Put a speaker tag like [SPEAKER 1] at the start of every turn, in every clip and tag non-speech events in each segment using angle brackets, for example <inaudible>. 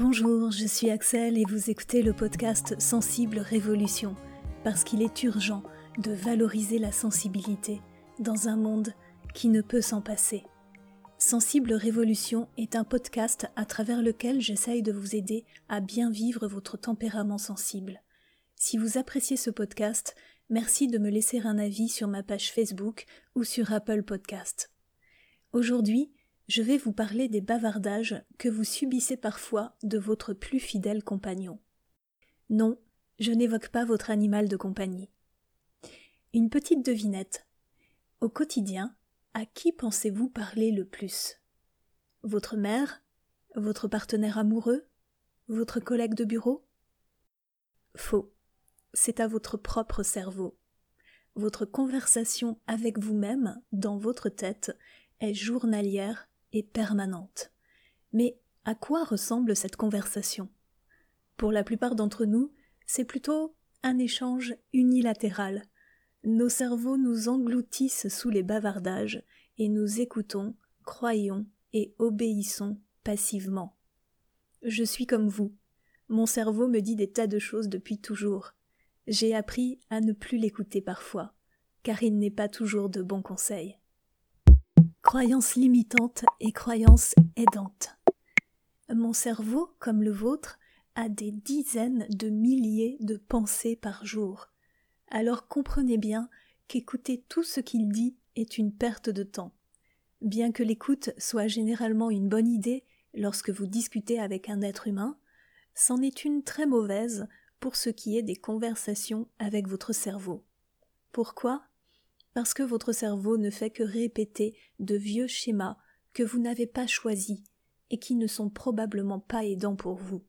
[SPEAKER 1] Bonjour, je suis Axel et vous écoutez le podcast Sensible Révolution, parce qu'il est urgent de valoriser la sensibilité dans un monde qui ne peut s'en passer. Sensible Révolution est un podcast à travers lequel j'essaye de vous aider à bien vivre votre tempérament sensible. Si vous appréciez ce podcast, merci de me laisser un avis sur ma page Facebook ou sur Apple Podcast. Aujourd'hui, je vais vous parler des bavardages que vous subissez parfois de votre plus fidèle compagnon. Non, je n'évoque pas votre animal de compagnie. Une petite devinette. Au quotidien, à qui pensez-vous parler le plus? Votre mère Votre partenaire amoureux Votre collègue de bureau? Faux. C'est à votre propre cerveau. Votre conversation avec vous-même, dans votre tête, est journalière et permanente. Mais à quoi ressemble cette conversation? Pour la plupart d'entre nous, c'est plutôt un échange unilatéral. Nos cerveaux nous engloutissent sous les bavardages et nous écoutons, croyons et obéissons passivement. Je suis comme vous. Mon cerveau me dit des tas de choses depuis toujours. J'ai appris à ne plus l'écouter parfois, car il n'est pas toujours de bons conseils croyances limitantes et croyances aidantes. Mon cerveau, comme le vôtre, a des dizaines de milliers de pensées par jour. Alors comprenez bien qu'écouter tout ce qu'il dit est une perte de temps. Bien que l'écoute soit généralement une bonne idée lorsque vous discutez avec un être humain, c'en est une très mauvaise pour ce qui est des conversations avec votre cerveau. Pourquoi? Parce que votre cerveau ne fait que répéter de vieux schémas que vous n'avez pas choisis et qui ne sont probablement pas aidants pour vous.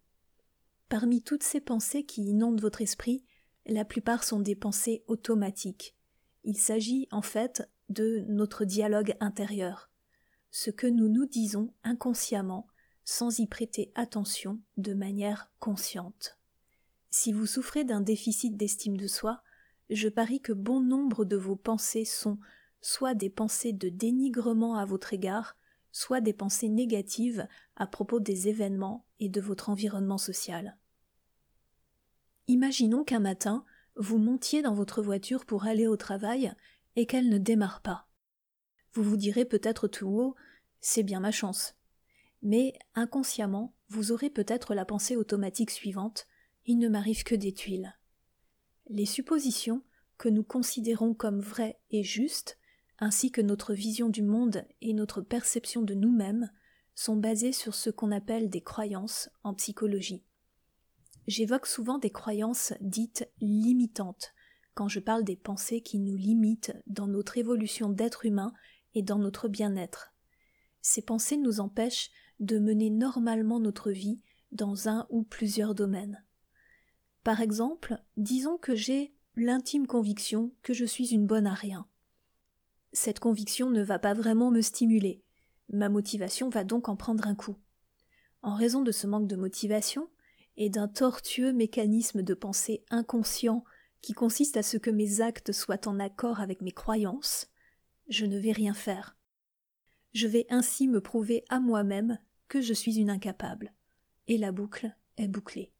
[SPEAKER 1] Parmi toutes ces pensées qui inondent votre esprit, la plupart sont des pensées automatiques. Il s'agit en fait de notre dialogue intérieur, ce que nous nous disons inconsciemment sans y prêter attention de manière consciente. Si vous souffrez d'un déficit d'estime de soi, je parie que bon nombre de vos pensées sont soit des pensées de dénigrement à votre égard, soit des pensées négatives à propos des événements et de votre environnement social. Imaginons qu'un matin, vous montiez dans votre voiture pour aller au travail et qu'elle ne démarre pas. Vous vous direz peut-être tout haut c'est bien ma chance. Mais inconsciemment, vous aurez peut-être la pensée automatique suivante il ne m'arrive que des tuiles les suppositions que nous considérons comme vraies et justes, ainsi que notre vision du monde et notre perception de nous-mêmes, sont basées sur ce qu'on appelle des croyances en psychologie. J'évoque souvent des croyances dites limitantes quand je parle des pensées qui nous limitent dans notre évolution d'être humain et dans notre bien-être. Ces pensées nous empêchent de mener normalement notre vie dans un ou plusieurs domaines. Par exemple, disons que j'ai l'intime conviction que je suis une bonne à rien. Cette conviction ne va pas vraiment me stimuler. Ma motivation va donc en prendre un coup. En raison de ce manque de motivation et d'un tortueux mécanisme de pensée inconscient qui consiste à ce que mes actes soient en accord avec mes croyances, je ne vais rien faire. Je vais ainsi me prouver à moi-même que je suis une incapable. Et la boucle est bouclée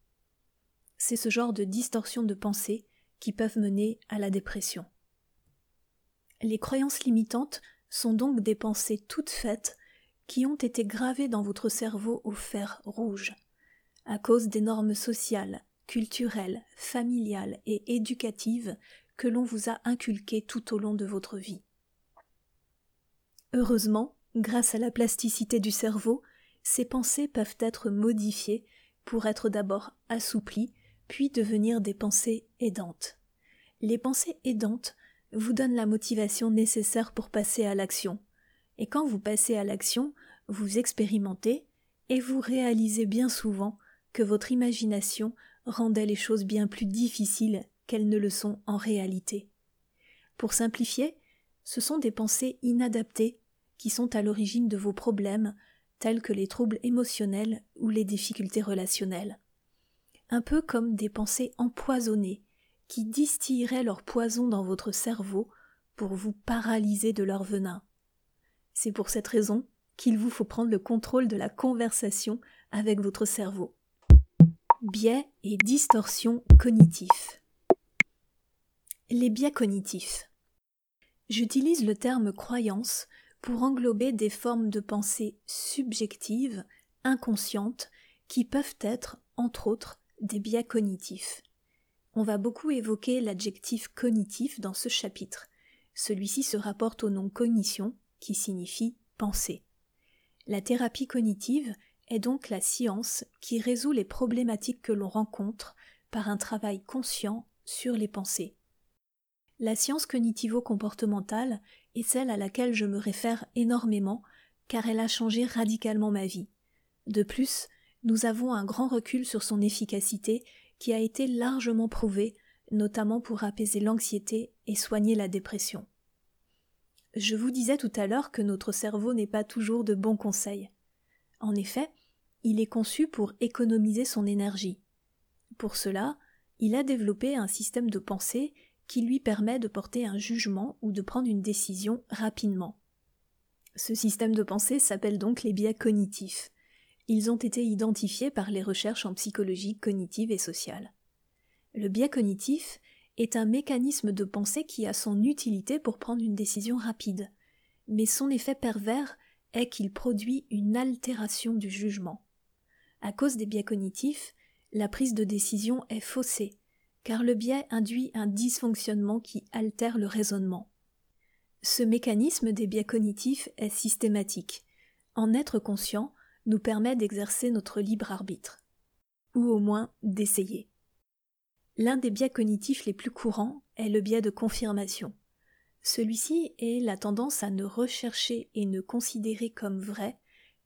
[SPEAKER 1] c'est ce genre de distorsion de pensée qui peuvent mener à la dépression. Les croyances limitantes sont donc des pensées toutes faites qui ont été gravées dans votre cerveau au fer rouge, à cause des normes sociales, culturelles, familiales et éducatives que l'on vous a inculquées tout au long de votre vie. Heureusement, grâce à la plasticité du cerveau, ces pensées peuvent être modifiées pour être d'abord assouplies puis devenir des pensées aidantes. Les pensées aidantes vous donnent la motivation nécessaire pour passer à l'action. Et quand vous passez à l'action, vous expérimentez et vous réalisez bien souvent que votre imagination rendait les choses bien plus difficiles qu'elles ne le sont en réalité. Pour simplifier, ce sont des pensées inadaptées qui sont à l'origine de vos problèmes, tels que les troubles émotionnels ou les difficultés relationnelles un peu comme des pensées empoisonnées qui distilleraient leur poison dans votre cerveau pour vous paralyser de leur venin. C'est pour cette raison qu'il vous faut prendre le contrôle de la conversation avec votre cerveau. Biais et distorsions cognitifs. Les biais cognitifs. J'utilise le terme croyance pour englober des formes de pensée subjectives, inconscientes, qui peuvent être, entre autres, des biais cognitifs. On va beaucoup évoquer l'adjectif cognitif dans ce chapitre. Celui-ci se rapporte au nom cognition, qui signifie penser. La thérapie cognitive est donc la science qui résout les problématiques que l'on rencontre par un travail conscient sur les pensées. La science cognitivo-comportementale est celle à laquelle je me réfère énormément car elle a changé radicalement ma vie. De plus, nous avons un grand recul sur son efficacité qui a été largement prouvé, notamment pour apaiser l'anxiété et soigner la dépression. Je vous disais tout à l'heure que notre cerveau n'est pas toujours de bons conseils. En effet, il est conçu pour économiser son énergie. Pour cela, il a développé un système de pensée qui lui permet de porter un jugement ou de prendre une décision rapidement. Ce système de pensée s'appelle donc les biais cognitifs. Ils ont été identifiés par les recherches en psychologie cognitive et sociale. Le biais cognitif est un mécanisme de pensée qui a son utilité pour prendre une décision rapide, mais son effet pervers est qu'il produit une altération du jugement. À cause des biais cognitifs, la prise de décision est faussée, car le biais induit un dysfonctionnement qui altère le raisonnement. Ce mécanisme des biais cognitifs est systématique. En être conscient nous permet d'exercer notre libre arbitre, ou au moins d'essayer. L'un des biais cognitifs les plus courants est le biais de confirmation. Celui-ci est la tendance à ne rechercher et ne considérer comme vraies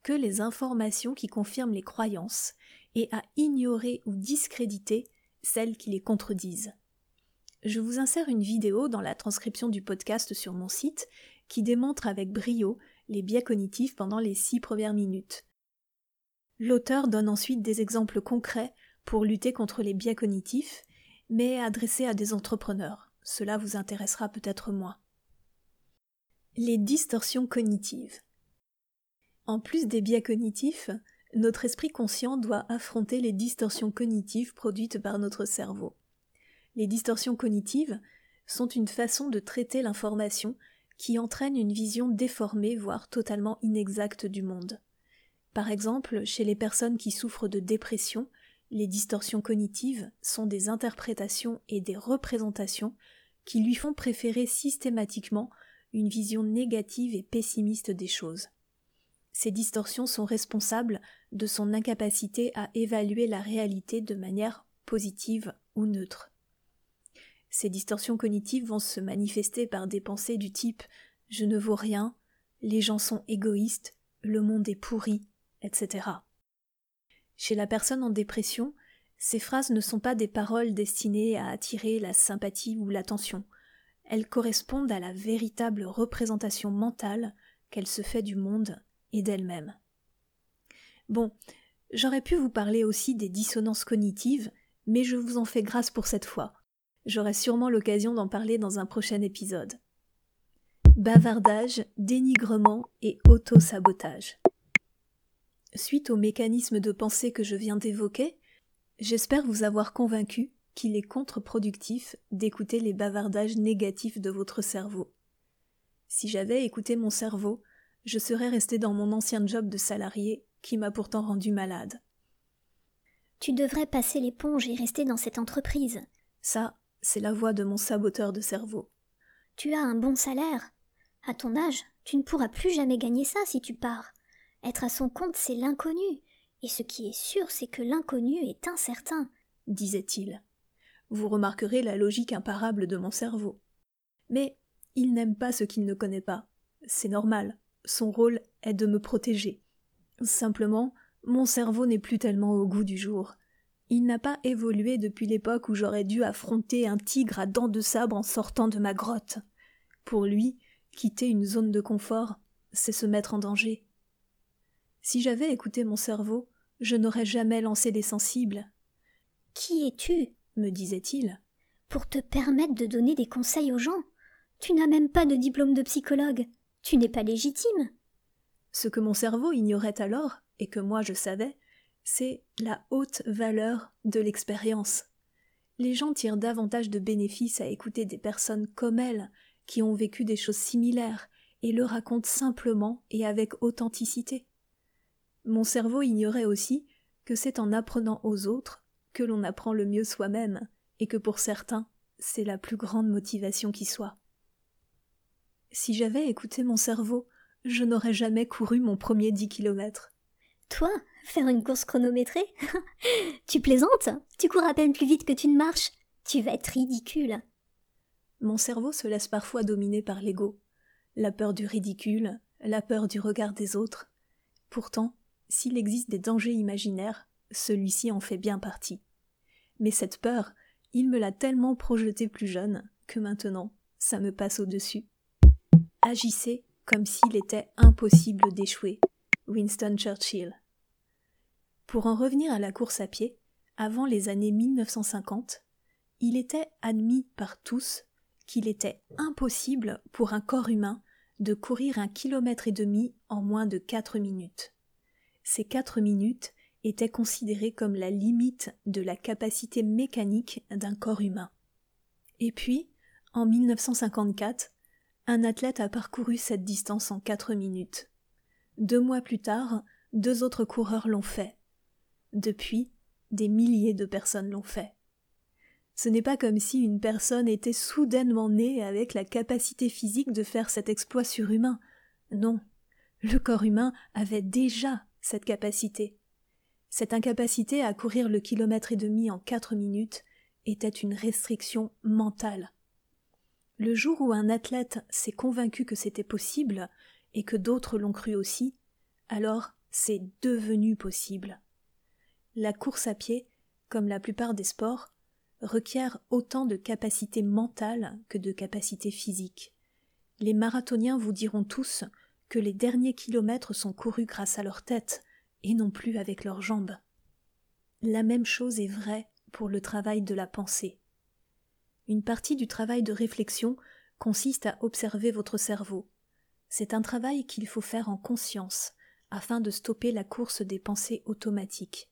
[SPEAKER 1] que les informations qui confirment les croyances et à ignorer ou discréditer celles qui les contredisent. Je vous insère une vidéo dans la transcription du podcast sur mon site qui démontre avec brio les biais cognitifs pendant les six premières minutes. L'auteur donne ensuite des exemples concrets pour lutter contre les biais cognitifs mais adressé à des entrepreneurs. Cela vous intéressera peut-être moins. Les distorsions cognitives. En plus des biais cognitifs, notre esprit conscient doit affronter les distorsions cognitives produites par notre cerveau. Les distorsions cognitives sont une façon de traiter l'information qui entraîne une vision déformée, voire totalement inexacte du monde. Par exemple, chez les personnes qui souffrent de dépression, les distorsions cognitives sont des interprétations et des représentations qui lui font préférer systématiquement une vision négative et pessimiste des choses. Ces distorsions sont responsables de son incapacité à évaluer la réalité de manière positive ou neutre. Ces distorsions cognitives vont se manifester par des pensées du type je ne vaux rien, les gens sont égoïstes, le monde est pourri, etc. Chez la personne en dépression, ces phrases ne sont pas des paroles destinées à attirer la sympathie ou l'attention. Elles correspondent à la véritable représentation mentale qu'elle se fait du monde et d'elle-même. Bon, j'aurais pu vous parler aussi des dissonances cognitives, mais je vous en fais grâce pour cette fois. J'aurai sûrement l'occasion d'en parler dans un prochain épisode. Bavardage, dénigrement et auto-sabotage. Suite au mécanisme de pensée que je viens d'évoquer, j'espère vous avoir convaincu qu'il est contre-productif d'écouter les bavardages négatifs de votre cerveau. Si j'avais écouté mon cerveau, je serais resté dans mon ancien job de salarié qui m'a pourtant rendu malade.
[SPEAKER 2] Tu devrais passer l'éponge et rester dans cette entreprise.
[SPEAKER 1] Ça, c'est la voix de mon saboteur de cerveau.
[SPEAKER 2] Tu as un bon salaire. À ton âge, tu ne pourras plus jamais gagner ça si tu pars. Être à son compte, c'est l'inconnu. Et ce qui est sûr, c'est que l'inconnu est incertain,
[SPEAKER 1] disait-il. Vous remarquerez la logique imparable de mon cerveau. Mais il n'aime pas ce qu'il ne connaît pas. C'est normal. Son rôle est de me protéger. Simplement, mon cerveau n'est plus tellement au goût du jour. Il n'a pas évolué depuis l'époque où j'aurais dû affronter un tigre à dents de sabre en sortant de ma grotte. Pour lui, quitter une zone de confort, c'est se mettre en danger. Si j'avais écouté mon cerveau, je n'aurais jamais lancé des sensibles.
[SPEAKER 2] Qui es-tu?
[SPEAKER 1] me disait-il.
[SPEAKER 2] Pour te permettre de donner des conseils aux gens. Tu n'as même pas de diplôme de psychologue. Tu n'es pas légitime.
[SPEAKER 1] Ce que mon cerveau ignorait alors, et que moi je savais, c'est la haute valeur de l'expérience. Les gens tirent davantage de bénéfices à écouter des personnes comme elles, qui ont vécu des choses similaires, et le racontent simplement et avec authenticité. Mon cerveau ignorait aussi que c'est en apprenant aux autres que l'on apprend le mieux soi-même, et que pour certains, c'est la plus grande motivation qui soit. Si j'avais écouté mon cerveau, je n'aurais jamais couru mon premier dix kilomètres.
[SPEAKER 2] Toi, faire une course chronométrée <laughs> Tu plaisantes Tu cours à peine plus vite que tu ne marches Tu vas être ridicule.
[SPEAKER 1] Mon cerveau se laisse parfois dominer par l'ego, la peur du ridicule, la peur du regard des autres. Pourtant, s'il existe des dangers imaginaires, celui-ci en fait bien partie. Mais cette peur, il me l'a tellement projetée plus jeune que maintenant, ça me passe au-dessus. Agissez comme s'il était impossible d'échouer. Winston Churchill. Pour en revenir à la course à pied, avant les années 1950, il était admis par tous qu'il était impossible pour un corps humain de courir un kilomètre et demi en moins de quatre minutes. Ces quatre minutes étaient considérées comme la limite de la capacité mécanique d'un corps humain. Et puis, en 1954, un athlète a parcouru cette distance en quatre minutes. Deux mois plus tard, deux autres coureurs l'ont fait. Depuis, des milliers de personnes l'ont fait. Ce n'est pas comme si une personne était soudainement née avec la capacité physique de faire cet exploit surhumain. Non. Le corps humain avait déjà cette capacité. Cette incapacité à courir le kilomètre et demi en quatre minutes était une restriction mentale. Le jour où un athlète s'est convaincu que c'était possible, et que d'autres l'ont cru aussi, alors c'est devenu possible. La course à pied, comme la plupart des sports, requiert autant de capacité mentale que de capacité physique. Les marathoniens vous diront tous que les derniers kilomètres sont courus grâce à leur tête et non plus avec leurs jambes. La même chose est vraie pour le travail de la pensée. Une partie du travail de réflexion consiste à observer votre cerveau. C'est un travail qu'il faut faire en conscience afin de stopper la course des pensées automatiques.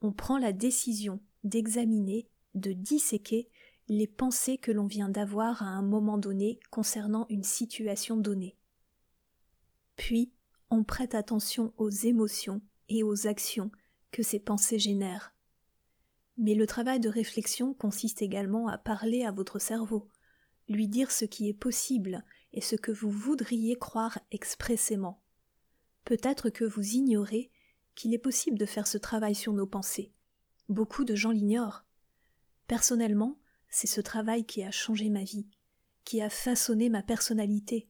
[SPEAKER 1] On prend la décision d'examiner, de disséquer les pensées que l'on vient d'avoir à un moment donné concernant une situation donnée. Puis, on prête attention aux émotions et aux actions que ces pensées génèrent. Mais le travail de réflexion consiste également à parler à votre cerveau, lui dire ce qui est possible et ce que vous voudriez croire expressément. Peut-être que vous ignorez qu'il est possible de faire ce travail sur nos pensées. Beaucoup de gens l'ignorent. Personnellement, c'est ce travail qui a changé ma vie, qui a façonné ma personnalité.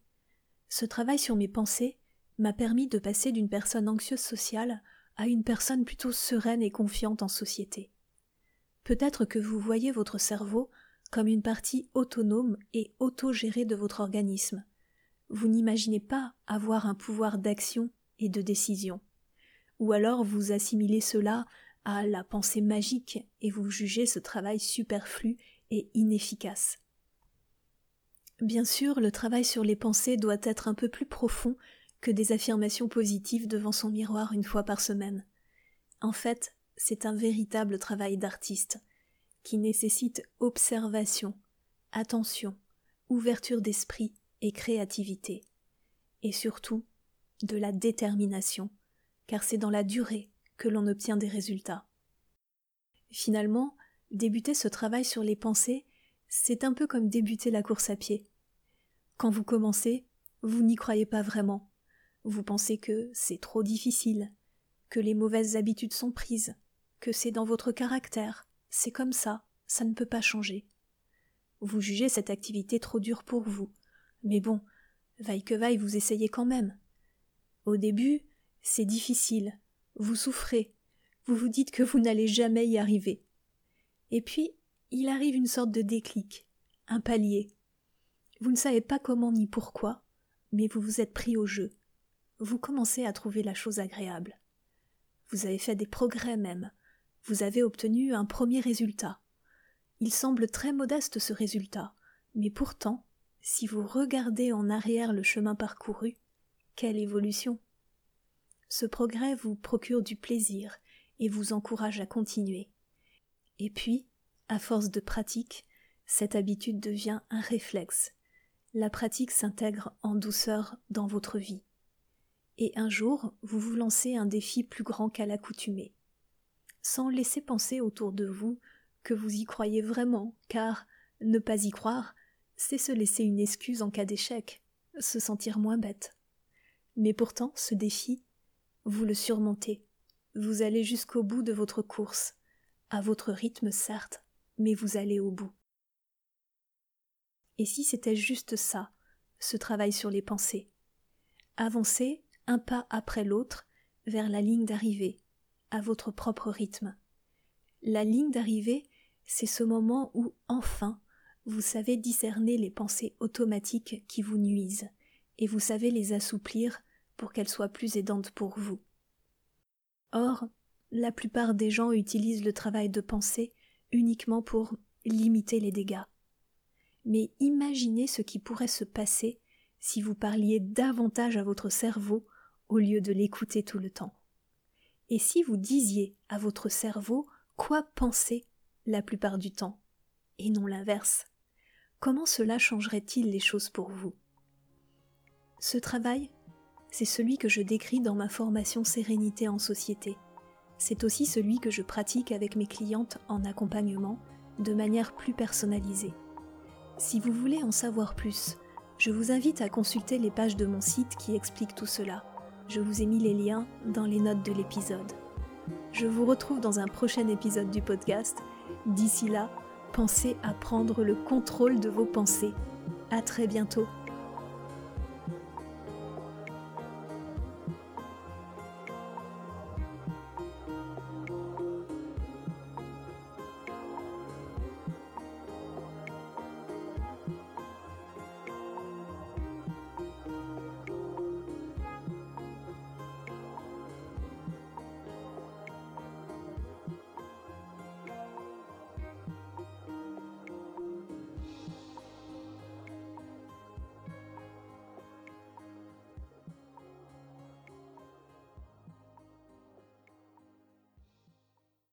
[SPEAKER 1] Ce travail sur mes pensées m'a permis de passer d'une personne anxieuse sociale à une personne plutôt sereine et confiante en société. Peut-être que vous voyez votre cerveau comme une partie autonome et autogérée de votre organisme. Vous n'imaginez pas avoir un pouvoir d'action et de décision. Ou alors vous assimilez cela à la pensée magique et vous jugez ce travail superflu et inefficace. Bien sûr, le travail sur les pensées doit être un peu plus profond que des affirmations positives devant son miroir une fois par semaine. En fait, c'est un véritable travail d'artiste, qui nécessite observation, attention, ouverture d'esprit et créativité, et surtout de la détermination, car c'est dans la durée que l'on obtient des résultats. Finalement, débuter ce travail sur les pensées, c'est un peu comme débuter la course à pied. Quand vous commencez, vous n'y croyez pas vraiment. Vous pensez que c'est trop difficile, que les mauvaises habitudes sont prises, que c'est dans votre caractère, c'est comme ça, ça ne peut pas changer. Vous jugez cette activité trop dure pour vous, mais bon, vaille que vaille, vous essayez quand même. Au début, c'est difficile, vous souffrez, vous vous dites que vous n'allez jamais y arriver. Et puis, il arrive une sorte de déclic, un palier. Vous ne savez pas comment ni pourquoi, mais vous vous êtes pris au jeu. Vous commencez à trouver la chose agréable. Vous avez fait des progrès même vous avez obtenu un premier résultat. Il semble très modeste ce résultat, mais pourtant, si vous regardez en arrière le chemin parcouru, quelle évolution. Ce progrès vous procure du plaisir et vous encourage à continuer. Et puis, à force de pratique, cette habitude devient un réflexe. La pratique s'intègre en douceur dans votre vie. Et un jour, vous vous lancez un défi plus grand qu'à l'accoutumée. Sans laisser penser autour de vous que vous y croyez vraiment, car ne pas y croire, c'est se laisser une excuse en cas d'échec, se sentir moins bête. Mais pourtant, ce défi, vous le surmontez. Vous allez jusqu'au bout de votre course, à votre rythme certes, mais vous allez au bout. Et si c'était juste ça, ce travail sur les pensées? Avancez un pas après l'autre vers la ligne d'arrivée, à votre propre rythme. La ligne d'arrivée, c'est ce moment où, enfin, vous savez discerner les pensées automatiques qui vous nuisent, et vous savez les assouplir pour qu'elles soient plus aidantes pour vous. Or, la plupart des gens utilisent le travail de pensée uniquement pour limiter les dégâts. Mais imaginez ce qui pourrait se passer si vous parliez davantage à votre cerveau au lieu de l'écouter tout le temps. Et si vous disiez à votre cerveau quoi penser la plupart du temps, et non l'inverse, comment cela changerait-il les choses pour vous? Ce travail, c'est celui que je décris dans ma formation Sérénité en société. C'est aussi celui que je pratique avec mes clientes en accompagnement de manière plus personnalisée. Si vous voulez en savoir plus, je vous invite à consulter les pages de mon site qui expliquent tout cela. Je vous ai mis les liens dans les notes de l'épisode. Je vous retrouve dans un prochain épisode du podcast. D'ici là, pensez à prendre le contrôle de vos pensées. À très bientôt.